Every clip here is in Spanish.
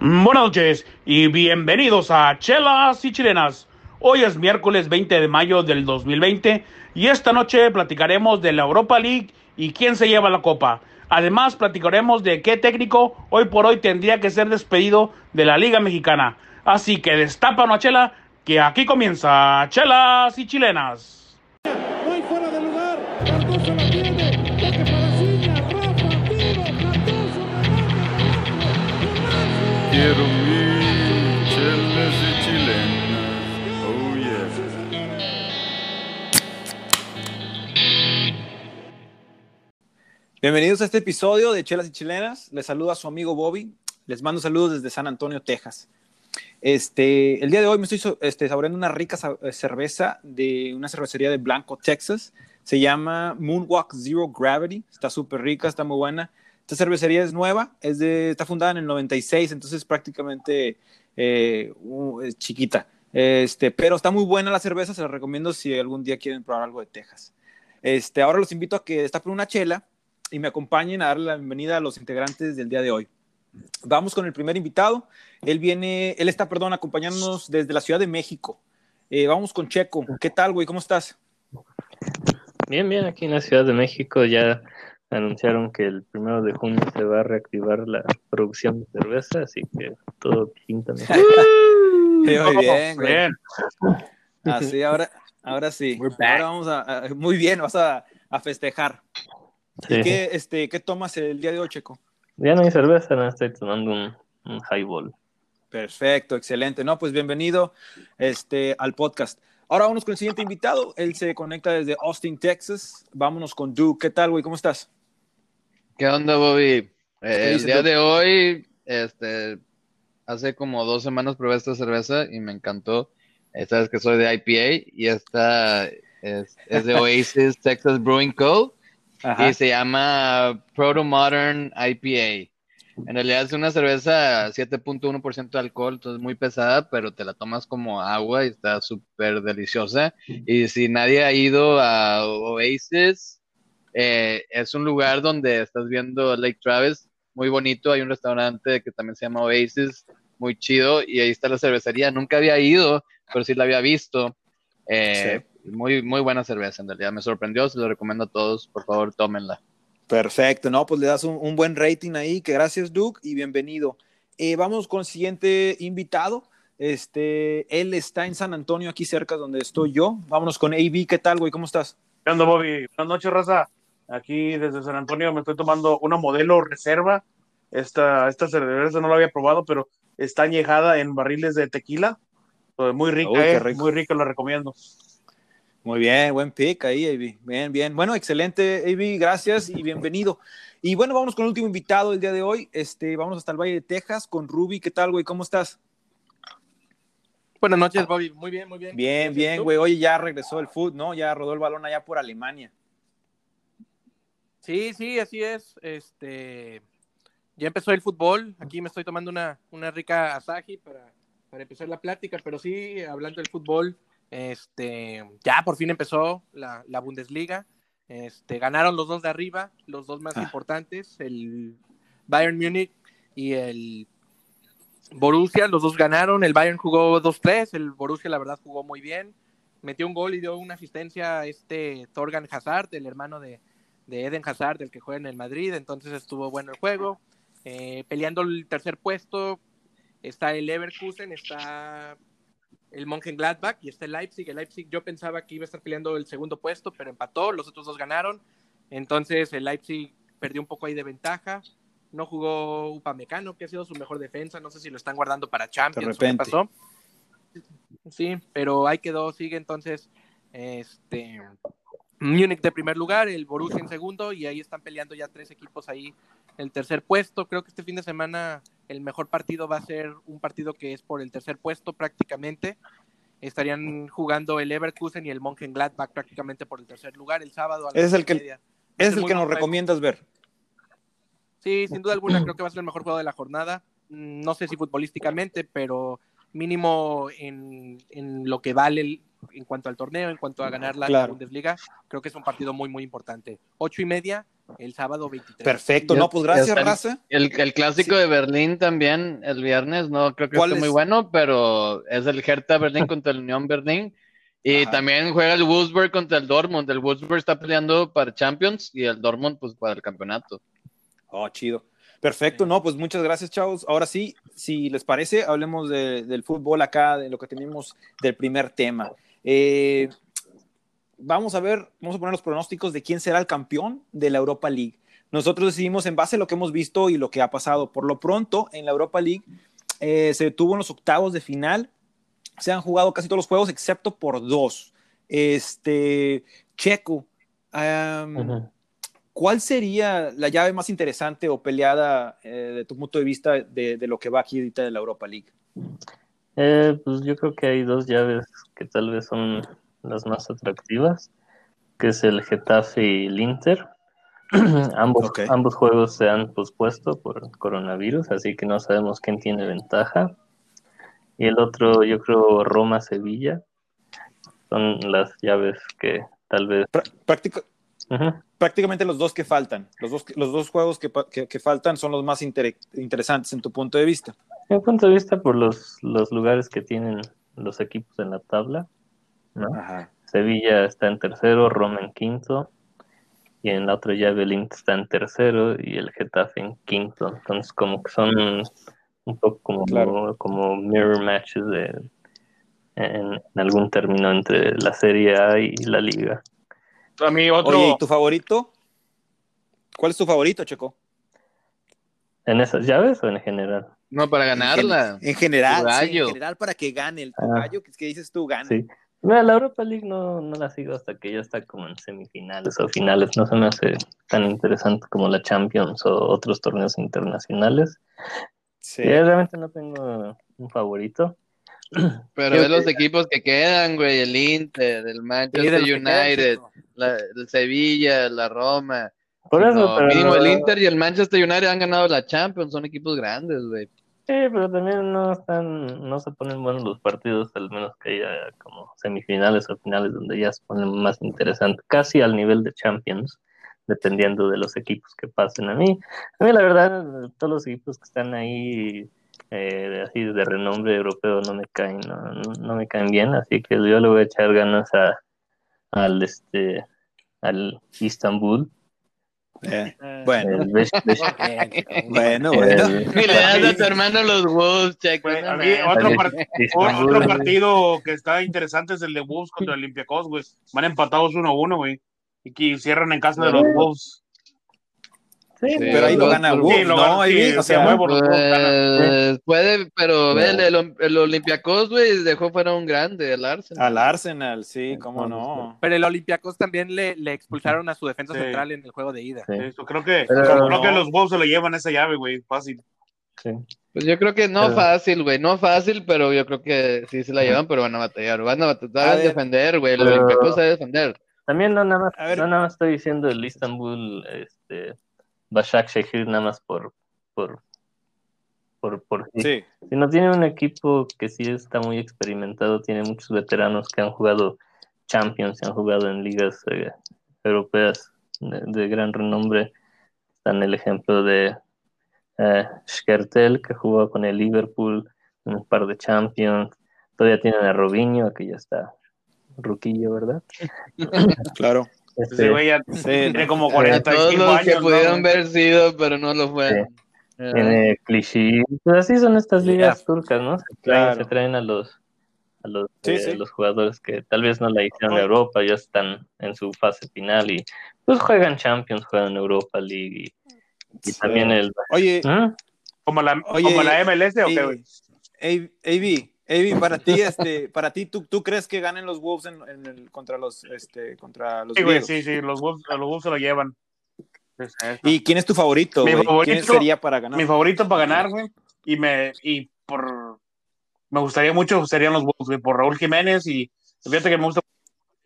Buenas noches y bienvenidos a Chelas y Chilenas. Hoy es miércoles 20 de mayo del 2020 y esta noche platicaremos de la Europa League y quién se lleva la copa. Además platicaremos de qué técnico hoy por hoy tendría que ser despedido de la Liga Mexicana. Así que destapa una chela que aquí comienza Chelas y Chilenas. Quiero. Oh. Bienvenidos a este episodio de Chelas y Chilenas. Les saluda su amigo Bobby. Les mando saludos desde San Antonio, Texas. Este, el día de hoy me estoy este, saboreando una rica eh, cerveza de una cervecería de Blanco, Texas. Se llama Moonwalk Zero Gravity. Está súper rica, está muy buena. Esta cervecería es nueva, es de, está fundada en el 96, entonces prácticamente eh, u- es chiquita. Este, pero está muy buena la cerveza, se la recomiendo si algún día quieren probar algo de Texas. Este, ahora los invito a que destapen una chela y me acompañen a darle la bienvenida a los integrantes del día de hoy. Vamos con el primer invitado. Él viene, él está, perdón, acompañándonos desde la Ciudad de México. Eh, vamos con Checo. ¿Qué tal, güey? ¿Cómo estás? Bien, bien, aquí en la Ciudad de México ya anunciaron que el primero de junio se va a reactivar la producción de cerveza, así que todo pinta mejor. Muy bien, güey. Bien. Así, ahora, ahora sí. We're back. Ahora vamos a, a- muy bien, vas a, a festejar. Sí. ¿Y qué, este, qué tomas el día de hoy, Checo? Ya no hay cerveza, no estoy tomando un, un highball. Perfecto, excelente. No, pues bienvenido este, al podcast. Ahora vamos con el siguiente invitado. Él se conecta desde Austin, Texas. Vámonos con Duke. ¿Qué tal, güey? ¿Cómo estás? ¿Qué onda, Bobby? ¿Qué Eh, el día tú? de hoy, este, hace como dos semanas probé esta cerveza y me encantó. Eh, Sabes que soy de IPA y esta es, es de Oasis Texas Brewing Co. Ajá. y se llama Proto Modern IPA. En realidad es una cerveza 7.1% de alcohol, entonces muy pesada, pero te la tomas como agua y está súper deliciosa. Y si nadie ha ido a Oasis, eh, es un lugar donde estás viendo Lake Travis, muy bonito. Hay un restaurante que también se llama Oasis, muy chido, y ahí está la cervecería. Nunca había ido, pero sí la había visto. Eh, Muy, muy buena cerveza, en realidad. Me sorprendió, se lo recomiendo a todos. Por favor, tómenla. Perfecto, no, pues le das un, un buen rating ahí, que gracias Duke y bienvenido. Eh, vamos con el siguiente invitado. Este, él está en San Antonio, aquí cerca donde estoy yo. Vámonos con AB, ¿qué tal, güey? ¿Cómo estás? ¿Qué onda, Bobby? Buenas noches, raza. Aquí desde San Antonio me estoy tomando una modelo reserva. Esta, esta cerveza no la había probado, pero está añejada en barriles de tequila. Pues muy rica, Uy, eh, rico. muy rica, la recomiendo. Muy bien, buen pick ahí, AB. Bien, bien. Bueno, excelente, AB, gracias y bienvenido. Y bueno, vámonos con el último invitado del día de hoy. Este, vamos hasta el Valle de Texas con Ruby. ¿Qué tal, güey? ¿Cómo estás? Buenas noches, Bobby. Muy bien, muy bien. Bien, bien, güey. Oye, ya regresó el foot, ¿no? Ya rodó el balón allá por Alemania. Sí, sí, así es. Este, ya empezó el fútbol. Aquí me estoy tomando una, una rica Asahi para, para empezar la plática, pero sí, hablando del fútbol, este, ya por fin empezó la, la Bundesliga. Este, ganaron los dos de arriba, los dos más Ah. importantes, el Bayern Múnich y el Borussia, los dos ganaron. El Bayern jugó 2-3, el Borussia la verdad jugó muy bien. Metió un gol y dio una asistencia a este Torgan Hazard, el hermano de, de Eden Hazard, el que juega en el Madrid, entonces estuvo bueno el juego. Eh, peleando el tercer puesto está el Leverkusen, está el Mönchengladbach y está el Leipzig. El Leipzig yo pensaba que iba a estar peleando el segundo puesto, pero empató, los otros dos ganaron. Entonces el Leipzig perdió un poco ahí de ventaja. No jugó Upamecano, que ha sido su mejor defensa. No sé si lo están guardando para Champions. qué repente. pasó. Sí, pero ahí quedó, sigue entonces este Múnich de primer lugar, el Borussia en segundo, y ahí están peleando ya tres equipos ahí el tercer puesto. Creo que este fin de semana el mejor partido va a ser un partido que es por el tercer puesto prácticamente. Estarían jugando el Leverkusen y el Mönchengladbach prácticamente por el tercer lugar el sábado. A las es el que- media. Es el que nos recomiendas ver. Sí, sin duda alguna creo que va a ser el mejor juego de la jornada. Mm, No sé si futbolísticamente, pero mínimo en, en lo que vale el- en cuanto al torneo, en cuanto a ganar la, Claro. Bundesliga, creo que es un partido muy, muy importante. Ocho y media el sábado 23. Perfecto, Ya- no, pues gracias, están. raza. El, el clásico de Berlín también el viernes, no creo que ¿Cuál esté muy es? bueno, pero es el Hertha Berlín contra el Unión Berlín. Y Ajá. también juega el Wolfsburg contra el Dortmund. El Wolfsburg está peleando para Champions y el Dortmund pues para el campeonato. Oh, chido. Perfecto, no, pues muchas gracias, chavos. Ahora sí, si les parece, hablemos de- del fútbol acá, de lo que tenemos del primer tema. Eh, vamos a ver, vamos a poner los pronósticos de quién será el campeón de la Europa League. Nosotros decidimos en base a lo que hemos visto y lo que ha pasado. Por lo pronto, en la Europa League eh, se detuvo en los octavos de final. Se han jugado casi todos los juegos excepto por dos. Este, Checo, am, Ujú. ¿Cuál sería la llave más interesante o peleada eh, de tu punto de vista de, de lo que va aquí ahorita de la Europa League? Eh, pues yo creo que hay dos llaves que tal vez son las más atractivas, que es el Getafe y el Inter. ambos, ambos juegos se han pospuesto por coronavirus, así que no sabemos quién tiene ventaja. Y el otro, yo creo, Roma-Sevilla. Son las llaves que tal vez... Prá- práctica- Ujú. Prácticamente los dos que faltan, los dos, los dos juegos que, que- que faltan son los más inter- interesantes en tu punto de vista. Mi punto de vista por los, los lugares que tienen los equipos en la tabla, ¿no? Ajá. Sevilla está en tercero, Roma en quinto, y en la otra llave el Inter está en tercero y el Getafe en quinto. Entonces como que son un poco como, Claro. como mirror matches de, en, en algún término entre la Serie A y la Liga. A mí otro, Oye, ¿y tu favorito? ¿Cuál es tu favorito, Checo? ¿En esas llaves o en general? No, para ganarla. En general, sí, gallo. en general para que gane el tu Ah. gallo, que, que dices tú gane. Sí. Mira, la Europa League no, no la sigo hasta que ya está como en semifinales o finales. No se me hace tan interesante como la Champions o otros torneos internacionales. Sí. Y realmente no tengo un favorito. Pero Creo ve los que- equipos que quedan, güey. El Inter, el Manchester quedan, United, la- el Sevilla, la Roma. Por eso, No, pero mínimo el Inter y el Manchester United han ganado la Champions. Son equipos grandes, güey. Sí, pero también no están, no se ponen buenos los partidos, al menos que haya como semifinales o finales donde ya se ponen más interesantes, casi al nivel de Champions, dependiendo de los equipos que pasen. A mí, a mí la verdad, todos los equipos que están ahí eh, así de renombre europeo no me caen, no, no- no me caen bien, así que yo le voy a echar ganas a, al este al Istanbul, Eh, Eh, bueno, bien, chico. bueno, bueno. el- Ni le das a tu hermano los Wolves, checo. Güey, no a mí mames. otro, el par- Istanbul, otro partido que está interesante es el de Wolves contra el Olympiacos, güey. Van empatados 1-1, güey. Y que cierran en casa de los Wolves. Sí, Pero ahí lo gana lo ¿no? Ahí, o sea. Pues, puede, pero No. el, el, el Olympiacos, güey, dejó fuera un grande, el Arsenal. Al Arsenal, sí, cómo no. Pero el Olympiacos también le, le expulsaron a su defensa Sí. central en el juego de ida. Sí. Eso, creo que, Pero creo no. que los Wolves se lo llevan esa llave, güey. Fácil. sí. Pues yo creo que no Pero- fácil, güey, no fácil, pero yo creo que sí se la llevan, pero van a batallar, van a batallar a ver. defender, güey, el Pero- Olympiacos sabe defender. También no nada más, A ver. no nada más estoy diciendo el Istanbul, este, Başak Shehir nada más por, por, por, por sí. Sí, Sino tiene un equipo que sí está muy experimentado, tiene muchos veteranos que han jugado Champions, y han jugado en ligas eh, europeas de, de gran renombre. Está en el ejemplo de eh, Skertel, que jugó con el Liverpool en un par de Champions. Todavía tienen a Robinho, que ya está ruquillo, ¿verdad? claro. Este, Ese güey ya tiene como A todos 45 los que años. ¿no? pudieron haber sido, pero no lo fueron. Eh, Tiene cliché. Pues así son estas ligas turcas, ¿no? Se traen, Claro. se traen a los a los, Sí, eh, sí. los jugadores que tal vez no la hicieron en. Europa, ya están en su fase final y pues juegan Champions, juegan Europa League y, y también el Oye, ¿Mm? Como la, Oye, como la MLS o qué, güey. AB, AB, para ti, este, para ti, ¿tú, tú crees que ganen los Wolves en, en el, contra los, este, contra los Sí, güey, sí, sí, los Wolves, los Wolves se lo llevan. ¿Y quién es tu favorito, Mi favorito- ¿Quién sería para ganar? Mi favorito para ganar, güey. Y me, y por, me gustaría mucho serían los Wolves, güey, por Raúl Jiménez y fíjate que me gusta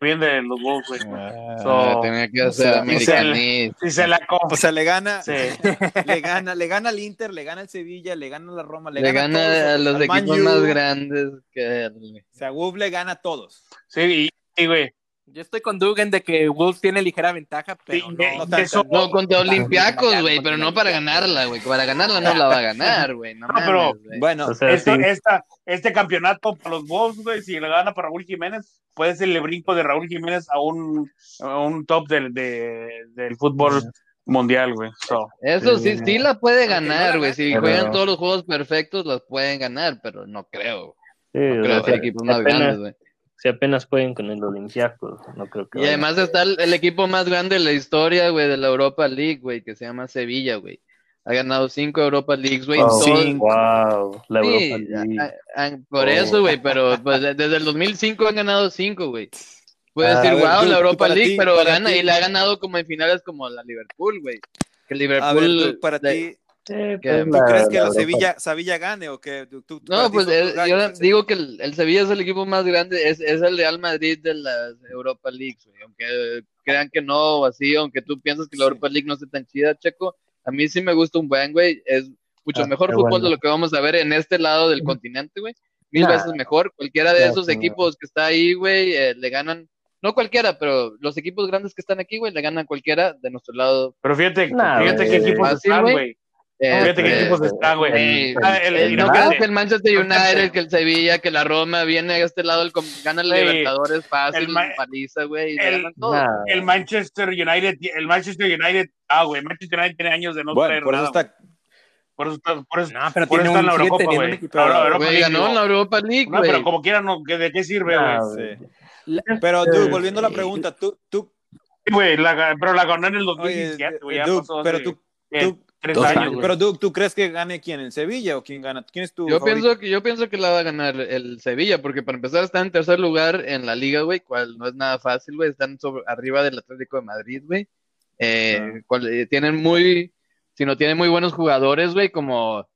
bien de los Wolves, güey. ah, So, tenía que o hacer americanista. Si se la O compra. sea, le gana, Sí. le gana, le gana al Inter, le gana al Sevilla, le gana a la Roma, le, Le gana, gana a, a todos, los equipos más grandes que él. O sea, Wolves le gana a todos. Sí, y, y, güey, Yo estoy con Dugan de que Wolves tiene ligera ventaja, pero Sí, no, no tanto. contra. Olympiacos, güey, pero no para ganarla, güey. Para ganarla no la va a ganar, güey. No, No, pero-. Bueno, O sea, Esto- sí. esta- este campeonato para los Wolves, güey, si le gana para Raúl Jiménez, puede ser el brinco de Raúl Jiménez a un, a un top del, de- del fútbol mundial, güey. So, Eso sí, sí la puede la ganar, güey. Si Pero- juegan todos los juegos perfectos, las pueden ganar, pero no creo. Sí, No o creo sea, que equipos más grandes, güey. Si apenas jueguen con el Olympiacos, no creo que Y vayan. además está el, el equipo más grande de la historia, güey, de la Europa League, güey, que se llama Sevilla, güey. Ha ganado cinco Europa Leagues, güey. Wow, todos- wow, la Sí, Europa League. a- a- por Oh. eso, güey, pero pues, de- desde el 2005 han ganado cinco, güey. Puedes Ah, decir, a ver, wow, tú- la Europa League, ti- pero gana ti- y la ha ganado como en finales como la Liverpool, güey. Que a Liverpool. ver, tú, para de- ti, Sí, pues, ¿tú ¿tú la- crees que la la Europa- Sevilla, Sevilla gane o que tú, tú- No, pues yo digo que el, el Sevilla es el equipo más grande, es, es el Real Madrid de las Europa Leagues, güey. Aunque crean que no, o así, aunque tú piensas que la Sí. Europa League no esté tan chida, Checo, a mí sí me gusta un buen, güey. Es mucho Ah, mejor fútbol bueno. de lo que vamos a ver en este lado del continente, güey. Mil Nah. veces mejor. Cualquiera de esos sí. equipos que está ahí, güey, eh, le ganan. No cualquiera, pero los equipos grandes que están aquí, güey, le ganan cualquiera de nuestro lado. pero fíjate, Nah, fíjate qué equipos están, güey. Güey. Eh, Fíjate qué eh, equipos están, güey. Ey, Ah, eh, no el- que el Manchester. United, que el Sevilla, que la Roma viene a este lado, el, gana el Güey, Libertadores fácil, paliza, güey, el- Manchester United, el Manchester United, ah, güey, Manchester United tiene años de no Bueno, traer por eso está, güey. Por eso está, por eso, No, pero por eso tiene está en la güey. Europa Güey, League, ganó en digo. la Europa League, No, güey. pero como quiera, no, ¿de qué sirve, güey? nah, sí. güey. Pero Eh, tú, volviendo a la pregunta, tú, tú, Sí, güey, pero la ganó en el oye, 2017, güey, ya Duke, pasó pero tú, tres dos años, pero Duke, ¿tú crees que gane quién? ¿El Sevilla o quién gana? ¿Quién es tu Yo favorito? pienso que yo pienso que la va a ganar el Sevilla, porque para empezar está en tercer lugar en la liga, güey, cual no es nada fácil, güey. Están sobre, arriba del Atlético de Madrid, güey. Eh, Ah. cual- eh, tienen muy, si no tienen muy buenos jugadores, güey, como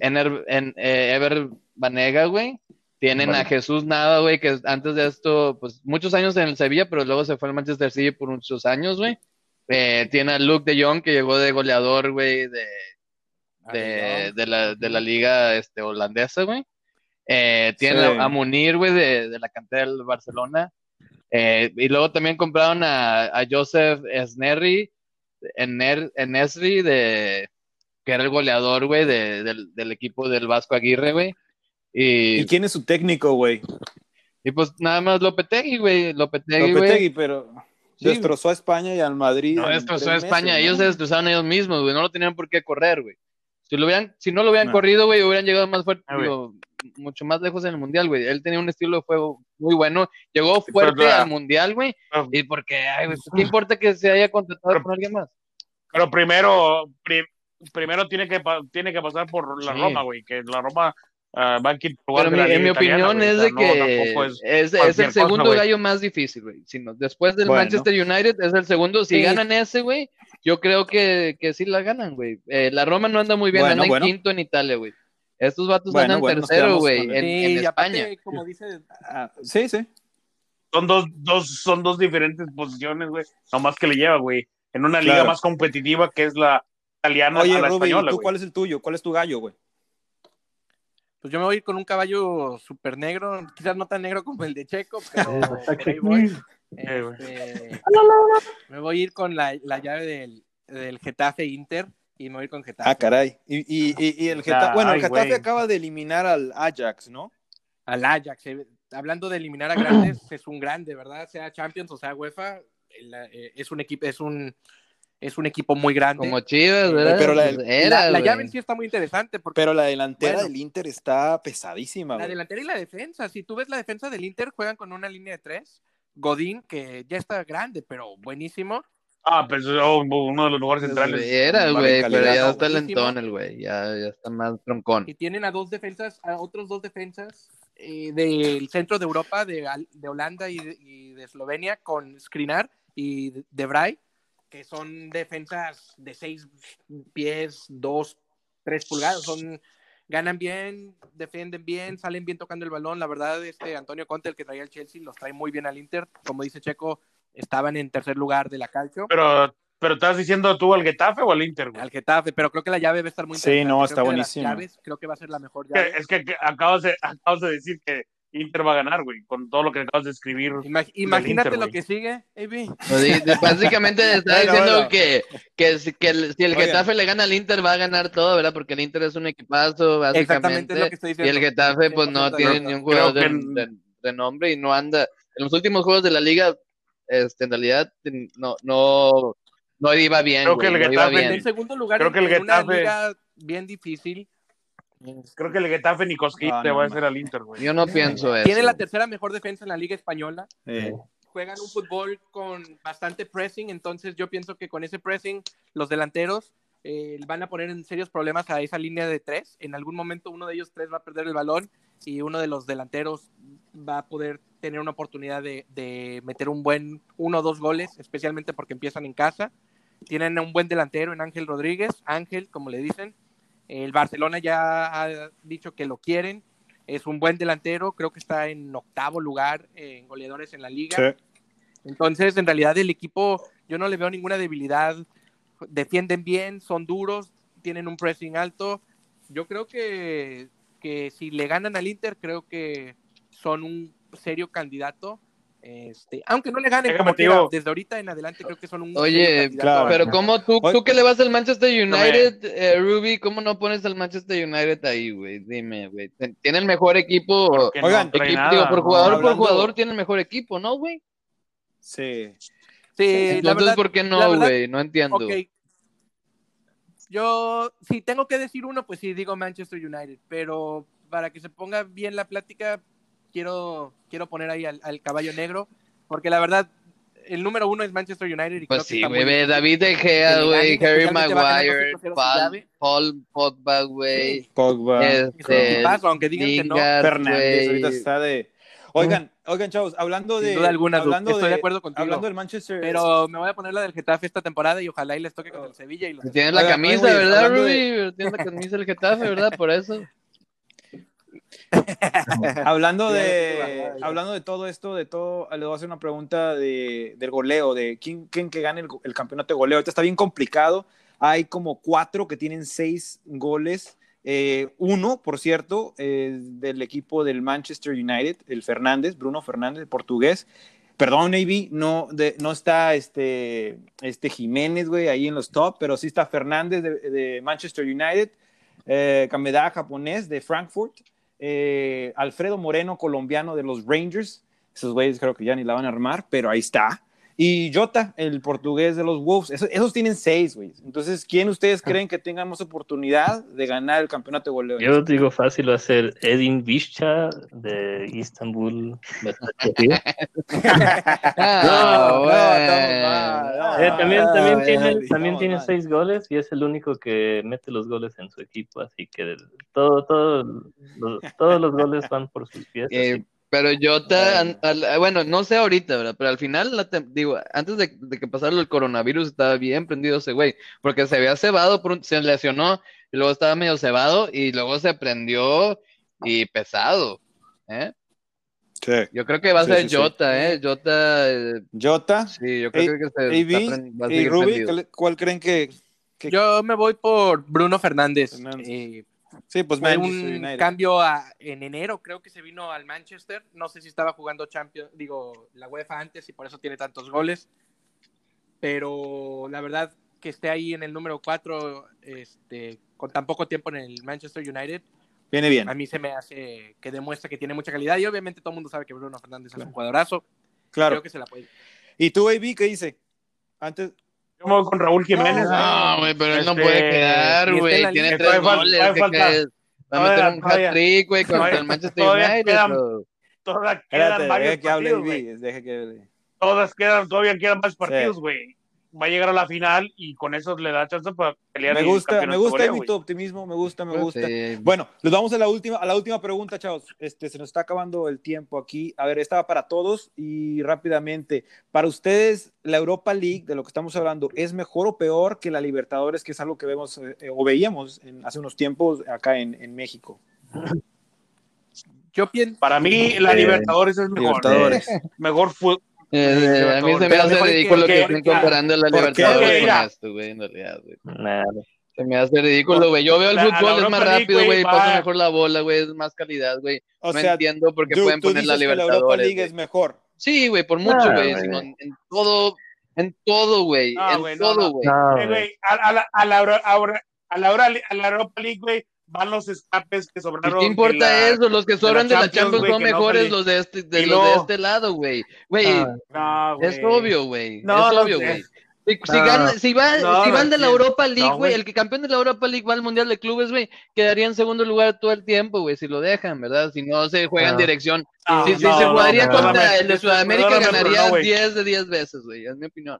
Ener, en, eh, Ever Banega, güey. Tienen a. Jesús Nava, güey, que antes de esto, pues muchos años en el Sevilla, pero luego se fue al Manchester City por muchos años, güey. Eh, tiene a Luke de Jong, que llegó de goleador, güey, de, de, de la, de la liga este, holandesa, güey. Eh, tienen Sí. a, a Munir, güey, de, de la cantera del Barcelona. Eh, y luego también compraron a, a Joseph Esnerri, Ener, Enesri, de, que era el goleador, güey, de- del, del equipo del Vasco Aguirre, güey. Y, ¿Y quién es su técnico, güey? y pues nada más Lopetegui, güey. Lopetegui, Lopetegui, güey. pero Sí. destrozó a España y al Madrid. No, destrozó a España. meses, Ellos ¿no? se destrozaron ellos mismos, güey. No lo tenían por qué correr, güey. Si, lo hubieran, si no lo hubieran No. corrido, güey, hubieran llegado más fuerte, Ah, digo, mucho más lejos en el Mundial, güey. Él tenía un estilo de juego muy bueno. Llegó Sí, fuerte pero al Mundial, güey. Ah. Y porque, ay, güey, ¿qué importa que se haya contratado con alguien más? Pero primero, pri- primero tiene que, tiene que pasar por la Sí. Roma, güey, que la Roma va a Pero de mi- la en mi italiana, opinión es de no, que es- es, es cualquier el segundo cosa, gallo más difícil, güey. Si no- después del Bueno. Manchester United es el segundo. Si Sí. ganan ese, güey, yo creo que, que sí la ganan, güey. Eh, la Roma no anda muy bien, Bueno, anda en quinto en Italia, güey. Estos vatos Bueno, andan tercero, güey, en, aparte, España. como dice, Ah, sí, sí. son dos, dos, son dos diferentes posiciones, güey, nomás que le lleva, güey, en una liga más competitiva que es la italiana Oye, a la Ruby, ¿y española, ¿tú güey. cuál es el tuyo? ¿Cuál es tu gallo, güey? Pues yo me voy a ir con un caballo súper negro, quizás no tan negro como el de Checo, pero, ahí voy. Este, me voy a ir con la, la llave del, del Getafe Inter y me voy a ir con Getafe. Ah, caray. Y, y, y, y el Getafe, bueno, el Getafe acaba de eliminar al Ajax, ¿no? Al Ajax. eh, Hablando de eliminar a grandes, es un grande, ¿verdad? Sea Champions o sea UEFA, el, eh, es un equipo, es un, es un equipo muy grande. Como Chivas, ¿verdad? pero la- Pues era, la, llave en sí está muy interesante porque Pero la delantera Bueno. del Inter está pesadísima, la güey. delantera y la defensa, si tú ves la defensa del Inter, juegan con una línea de tres. Godín, que ya está grande, pero buenísimo. Ah, pues oh, uno de los lugares centrales. Era, güey, pero ya está lentón el güey. Ya, ya está más troncón. Y tienen a dos defensas, a otros dos defensas eh, del centro de Europa, de, de Holanda y de, y de Eslovenia, con Skriniar y De Vrij, que son defensas de seis pies, dos, tres pulgadas. Son, ganan bien, defienden bien, salen bien tocando el balón. La verdad, este Antonio Conte, el que traía el Chelsea, los trae muy bien al Inter. Como dice Checo, estaban en tercer lugar de la calcio. Pero, pero estás diciendo tú al Getafe o al Inter, güey. Al Getafe, pero creo que la llave va a estar muy Sí, no, Creo está llaves, creo que va a ser la mejor llave. Es que, que acabas, de, acabas de decir que Inter va a ganar, güey, con todo lo que acabas de escribir. Ima- imagínate Inter, lo que sigue, AB. Pues básicamente está Bueno, diciendo bueno. que, que, si- que el- si el Oigan. Getafe le gana al Inter va a ganar todo, ¿verdad? Porque el Inter es un equipazo, Exactamente básicamente. lo que estoy Y el Getafe, pues no 100% de tiene ni un jugador de, Creo que- de- de nombre y no anda. En los últimos juegos de la liga, este, en realidad, no, no, no iba bien. Creo que el no Getafe- En segundo lugar, Creo que el en una Getafe- liga bien difícil. Creo que el Getafe ni cosquilla le no, va a hacer al Inter, güey. Yo no pienso eso. Tiene la tercera mejor defensa en la liga española. Eh, Juegan un fútbol con bastante pressing, entonces yo pienso que con ese pressing los delanteros eh, van a poner en serios problemas a esa línea de tres. En algún momento uno de ellos tres va a perder el balón y uno de los delanteros va a poder tener una oportunidad de, de meter un buen uno o dos goles, especialmente porque empiezan en casa. Tienen un buen delantero en Ángel Rodríguez, Ángel, como le dicen. El Barcelona ya ha dicho que lo quieren. Es un buen delantero, creo que está en octavo lugar en goleadores en la liga. sí. Entonces, en realidad, el equipo, yo no le veo ninguna debilidad. Defienden bien, son duros, tienen un pressing alto. Yo creo que, que si le ganan al Inter, creo que son un serio candidato. Este, aunque no le ganen Déjame como quiera, desde ahorita en adelante creo que son un Oye, claro. Pero ¿cómo tú, tú que le vas al Manchester No me- United, eh, Ruby, cómo no pones al Manchester United ahí, güey? Dime, güey. Tiene el mejor equipo. No Oigan, trae equipo nada, digo, por ¿no? jugador por Hablando- jugador tiene el mejor equipo, ¿no, güey? Sí. Sí, la Entonces, verdad, ¿por qué no, güey? No entiendo. Yo, si tengo que decir uno, pues sí, digo Manchester United, pero para que se ponga bien la plática, quiero, quiero poner ahí al, al caballo negro, porque la verdad, el número uno es Manchester United. Y Pues creo que sí, güey, David De Gea, güey, Harry Maguire, 5-0 sin Paul. Paul Pogba, güey. Pogba. Este, equipazo, aunque digan que no. Fernández ahorita está de. Oigan, oigan, chavos, hablando Sin de. duda alguna, hablando estoy de acuerdo contigo. Hablando del Manchester. Pero me voy a poner la del Getafe esta temporada y ojalá y les toque con el Sevilla. Y los... Tienes la camisa, ¿verdad, Ruby? Tienes la camisa del Getafe, ¿verdad? Por eso. Hablando de, hablando de todo esto, de todo, le voy a hacer una pregunta de, del goleo, de quién, quién que gane el, el campeonato de goleo. Ahorita está bien complicado. Hay como cuatro que tienen seis goles. Eh, uno, por cierto, eh, del equipo del Manchester United, el Fernández, Bruno Fernández, el portugués. Perdón, Navy, no, de, no está este, este Jiménez, güey, ahí en los top, pero sí está Fernández de, de Manchester United, eh, Kameda, japonés, de Frankfurt, eh, Alfredo Moreno, colombiano de los Rangers. Esos güeyes creo que ya ni la van a armar, pero ahí está. Y Jota, el portugués de los Wolves. Esos, esos tienen seis, güey. Entonces, ¿quién ustedes creen que tengan más oportunidad de ganar el campeonato de goleo? Yo digo fácil va a ser Edin Visca de Istanbul. Ah, no, no. Eh, también tiene, también tiene seis goles y es el único que mete los goles en su equipo, así que todo, todo, los- todos los goles van por sus pies. Eh, así pero Jota, an- al- bueno, no sé ahorita, ¿verdad? Pero al final, la digo, antes de, de que pasara el coronavirus, estaba bien prendido ese güey, porque se había cebado, por un- se lesionó, y luego estaba medio cebado, y luego se prendió y pesado, ¿eh? Sí. Yo creo que va a Sí, ser sí, sí. Jota, ¿eh? Jota, eh, Jota, sí, yo creo que se está AB pren- va a y Ruby. ¿cuál- ¿cuál creen que, que- Yo me voy por Bruno Fernández. Fernández. Eh, Sí, pues fue Manchester un United. cambio a- en enero, creo que se vino al Manchester. No sé si estaba jugando Champions, digo, la UEFA antes y por eso tiene tantos goles. Pero la verdad que esté ahí en el número 4, este, con tan poco tiempo en el Manchester United, Viene bien. a mí se me hace que demuestra que tiene mucha calidad. Y obviamente todo el mundo sabe que Bruno Fernández es un jugadorazo. Claro. Creo que se la puede. ¿Y tú, AB, qué dice? Antes, Yo me voy con Raúl Jiménez. No, güey, pero él no Este, puede quedar, y está güey. Tiene tres goles. Va a Todavía- meter un hat-trick, güey, contra todavía- el Manchester todavía United. Todas espérate, quedan varios deja que hable partidos, güey. AB, deja que hable. Todas quedan, todavía quedan más partidos, güey. Va a llegar a la final y con eso le da chance para pelear Me el gusta, me campeonato gusta mi optimismo, me gusta, me gusta. sí. Bueno, nos vamos a la última, a la última pregunta, chavos. Este, se nos está acabando el tiempo aquí. A ver, estaba para todos y rápidamente. Para ustedes, la Europa League, de lo que estamos hablando, ¿es mejor o peor que la Libertadores, que es algo que vemos eh, o veíamos en- hace unos tiempos acá en, en México? Yo pienso. Para mí, la Eh, Libertadores es mejor. Libertadores. Mejor fútbol. Eh, a mí se me hace ridículo que, estén comparando la. Libertadores con esto, güey, en realidad, güey. Nada. Se me hace ridículo, güey. Yo veo el La- la fútbol, es más rápido, güey, pasa mejor la bola, güey, es más calidad, güey. O no sea, entiendo por qué dude, pueden poner la dices que la Europa Libertadores. League es mejor. Sí, güey, por mucho, Ah, güey, en, en todo, en todo, güey, No, en todo, güey. Eh, a, la, a, la, a, la, a la Europa League, güey, van los escapes que ¿Y sobraron. ¿Qué importa de la- eso? Los que sobran de la Champions, Champions güey, son no mejores los de este, de los de este lado, güey. Güey, No, Ah, es obvio, güey. No, es obvio, güey. Si, si si va- No, si no van de la. Europa League, güey, el que campeón de la Europa League va al Mundial de Clubes, güey, quedaría en segundo lugar todo el tiempo, güey, si lo dejan, ¿verdad? Si no se juega en No. dirección. No, si si no, se jugaría no, contra el de Sudamérica, ganaría no, güey. 10 de 10 veces, güey, es mi opinión.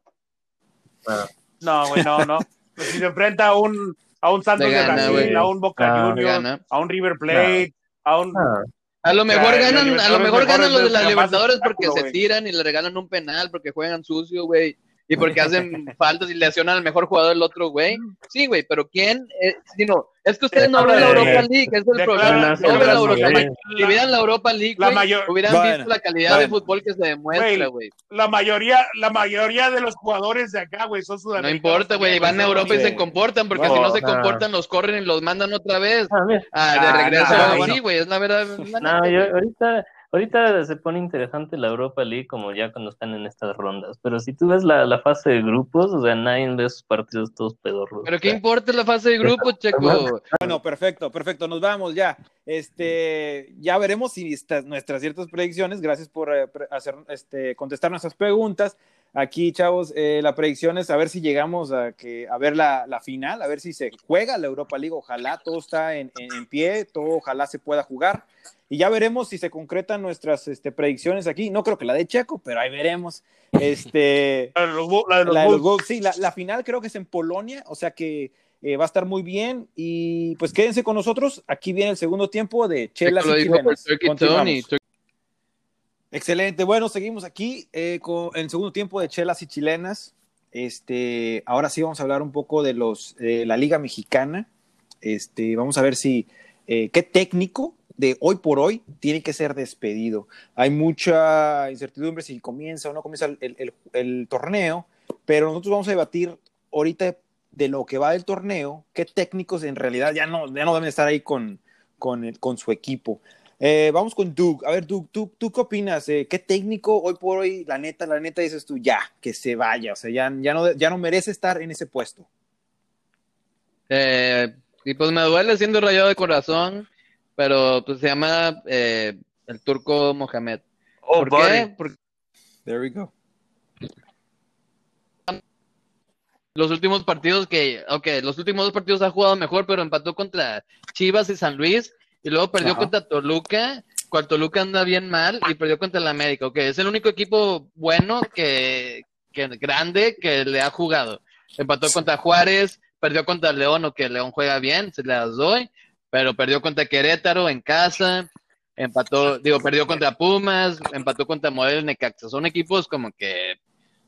No, güey, no, no. Pues si se enfrenta a un, a un Santos Le de gana, Brasil, a un Boca Ah, Juniors, gana. a un River Plate, a un... Ah, A lo mejor sea, ganan, los a lo mejor ganan los de es la lo más Libertadores porque se tiran y le regalan un penal, porque juegan sucio, güey. Y porque hacen faltas y lesionan al mejor jugador del otro, güey. Sí, güey, pero ¿quién? Eh, si no, es que ustedes no ven la Eh, Europa League, es el problema. No la Europa League. Si vieran la Europa League, La güey, mayor- hubieran Bueno, visto la calidad de fútbol que se demuestra, güey. La mayoría, la mayoría de los jugadores de acá, güey, son No sudamericanos. importa, güey, van a Europa y se comportan, porque No, si no se no. comportan, los corren y los mandan otra vez. ah, de Ah, regreso, no, sí, bueno. güey, es la verdad. la No, neta, yo, ahorita, ahorita se pone interesante la Europa League como ya cuando están en estas rondas. Pero si tú ves la, la fase de grupos, o sea, nadie ve esos partidos todos pedorros. Pero ¿qué importa la fase de grupo, Checo? Bueno, perfecto, perfecto. Nos vamos ya. Este, ya veremos si estas, nuestras ciertas predicciones. Gracias por eh, hacer, este, contestar nuestras preguntas. Aquí, chavos, eh, la predicción es a ver si llegamos a, que, a ver la, la final, a ver si se juega la Europa League. Ojalá todo está en, en- en pie, todo ojalá se pueda jugar. Y ya veremos si se concretan nuestras este, predicciones aquí. No creo que la de Checo, pero ahí veremos. Este, La de los, Bu- la de los la de los Bulls. Wolves, sí, la, la final creo que es en Polonia, o sea que eh, va a estar muy bien. Y pues quédense con nosotros. Aquí viene el segundo tiempo de Chelas y por Chilenas. Excelente. Bueno, seguimos aquí eh, con el segundo tiempo de Chelas y Chilenas. Este, ahora sí vamos a hablar un poco de los de la Liga Mexicana. Este, vamos a ver si eh, qué técnico de hoy por hoy tiene que ser despedido. Hay mucha incertidumbre si comienza o no comienza el, torneo, pero nosotros vamos a debatir ahorita de lo que va del torneo, qué técnicos en realidad ya no, ya no deben estar ahí con, con, el- con su equipo. Eh, vamos con Doug. A ver, Doug, ¿tú, tú qué opinas? Eh, ¿Qué técnico hoy por hoy, la neta, la neta, dices tú, ya, que se vaya? O sea, ya, ya, no, ya no merece estar en ese puesto. Eh, y pues me duele siendo rayado de corazón, pero pues se llama eh, el turco Mohamed. Oh, ¿Por buddy. qué? Porque There we go. los últimos partidos que, ok, los últimos dos partidos ha jugado mejor, pero empató contra Chivas y San Luis, y luego perdió Ajá. contra Toluca, cual Toluca anda bien mal, y perdió contra el América, ok, es el único equipo bueno que, que grande que le ha jugado. Empató contra Juárez, perdió contra León, o que León juega bien, se las doy, pero perdió contra Querétaro en casa, empató, digo, perdió contra Pumas, empató contra Morelia y Necaxa. Son equipos como que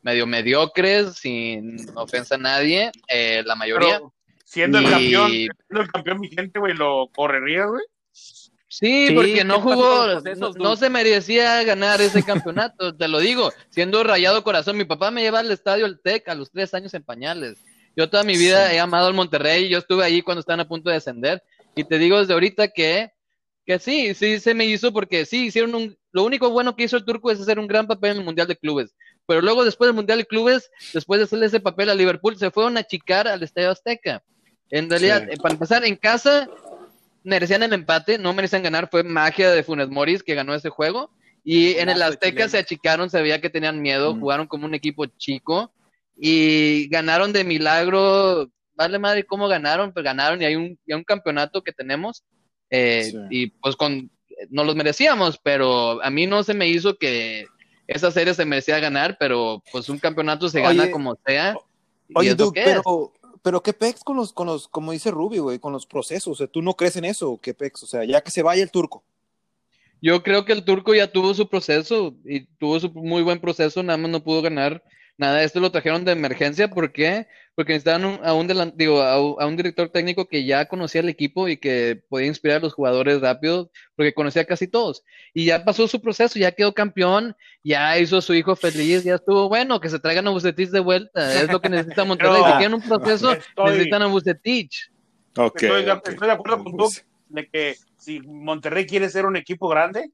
medio mediocres, sin ofensa a nadie, eh, la mayoría. Pero siendo el campeón, siendo el campeón vigente, güey, lo correría, güey. Sí, Sí, porque no ¿qué pasa con jugó, no, no se merecía ganar ese campeonato, te lo digo, siendo rayado corazón. Mi papá me lleva al estadio el TEC a los tres años en pañales. Yo toda mi vida he amado el Monterrey, yo estuve ahí cuando estaban a punto de descender, y te digo desde ahorita que, que sí, sí se me hizo porque sí, hicieron un, lo único bueno que hizo el turco es hacer un gran papel en el Mundial de Clubes. Pero luego después del Mundial de Clubes, después de hacerle ese papel a Liverpool, se fueron a achicar al Estadio Azteca. En realidad, Sí. eh, para empezar, en casa merecían el empate, no merecían ganar, fue magia de Funes Moris que ganó ese juego. Y en el Azteca se achicaron, se veía que tenían miedo, Mm. jugaron como un equipo chico y ganaron de milagro. Vale madre cómo ganaron, pues ganaron y hay un, y hay un campeonato que tenemos eh, Sí. y pues con no los merecíamos, pero a mí no se me hizo que esa serie se merecía ganar, pero pues un campeonato se gana Oye, como sea. Oye, es. pero, pero ¿qué pex con los, con los, como dice Ruby, güey, con los procesos? O sea, ¿tú no crees en eso? ¿Qué pex? O sea, ya que se vaya el turco. Yo creo que el turco ya tuvo su proceso y tuvo su muy buen proceso, nada más no pudo ganar nada. Esto lo trajeron de emergencia, ¿por qué? Porque necesitaban un- a, un delan- digo, a, un- a un director técnico que ya conocía el equipo y que podía inspirar a los jugadores rápido, porque conocía casi todos. Y ya pasó su proceso, ya quedó campeón, ya hizo a su hijo feliz, ya estuvo bueno, que se traigan a Bucetich de vuelta, es lo que necesita Monterrey. Si quieren un proceso, Estoy- necesitan a Bucetich. Ok. Estoy, de, ok. estoy de acuerdo con tú de que si Monterrey quiere ser un equipo grande,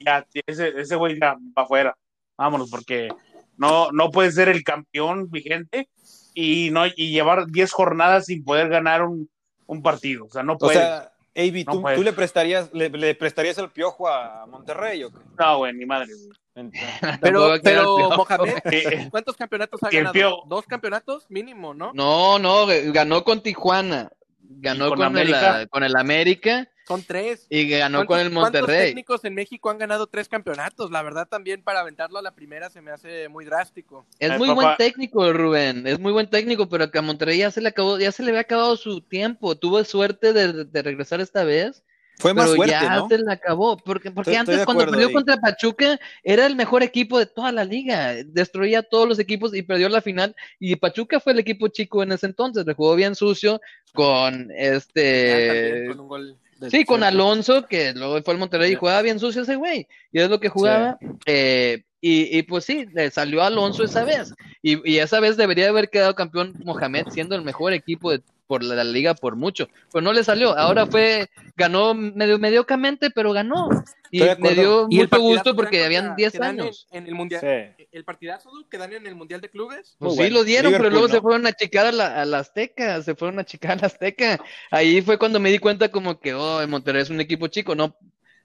ya ese, ese güey ya va afuera. Vámonos, porque no, no puede ser el campeón vigente y no y llevar 10 jornadas sin poder ganar un, un partido. O sea, no O puede. sea, AB, No ¿tú, puede. tú le prestarías le, le prestarías el piojo a Monterrey o qué? no, güey, ni madre. güey. Pero, pero. Mohamed, Eh, ¿cuántos campeonatos ha ganado? Piojo- Dos campeonatos mínimo, ¿no? No, no, ganó con Tijuana, ganó ¿Y con con, América? el, con el América Son tres. y ganó con ¿Cuántos- el ¿Cuántos Monterrey. técnicos en México han ganado tres campeonatos? La verdad también para aventarlo a la primera se me hace muy drástico. Es Ay, muy papá. buen técnico, Rubén. Es muy buen técnico, pero que a Monterrey ya se le acabó, ya se le había acabado su tiempo. Tuvo suerte de, de regresar esta vez, fue más pero fuerte, ya ¿no? se le acabó. Porque, porque Estoy- estoy antes, cuando perdió ahí. contra Pachuca, era el mejor equipo de toda la liga. Destruía a todos los equipos y perdió la final. Y Pachuca fue el equipo chico en ese entonces. Le jugó bien sucio con Ah, este. también con un gol Sí, con Alonso, que luego fue al Monterrey y jugaba bien sucio ese güey. Y es lo que jugaba. Eh, y, y pues sí, le salió Alonso esa vez. Y, y esa vez debería haber quedado campeón Mohamed, siendo el mejor equipo de, por la, la liga por mucho. Pero no le salió. Ahora fue, ganó medio mediocamente, pero ganó. Y me dio Y mucho gusto que porque habían contra- 10 que dan en- años. En, el mundial. Sí. El partidazo que dan en el mundial de clubes. Pues sí, bueno. lo dieron, pero luego ¿no? se fueron a chicar a la, a la Azteca, se fueron a chicar a la Azteca. Ahí fue cuando me di cuenta como que, oh, el Monterrey es un equipo chico, no,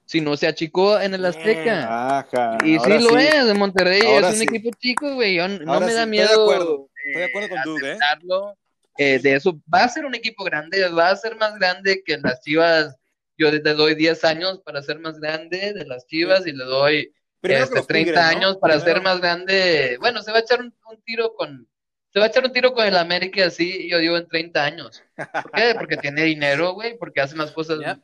si no se achicó en el Azteca. Ajá. Y sí lo es, el Monterrey Ahora es un sí. equipo chico, güey, yo- no Ahora me da sí, miedo. Estoy de acuerdo. Estoy de eh, acuerdo con Doug, ¿eh? Eh, de eso. Va a ser un equipo grande, va a ser más grande que las Chivas. Yo le doy 10 años para ser más grande de las Chivas y le doy este, que los 30 Tigres, ¿no? años para Primero- ser más grande. Bueno, se va a echar un, un tiro con. Se va a echar un tiro con el América así, yo digo, en 30 años. ¿Por qué? Porque tiene dinero, güey, porque hace las cosas Ya.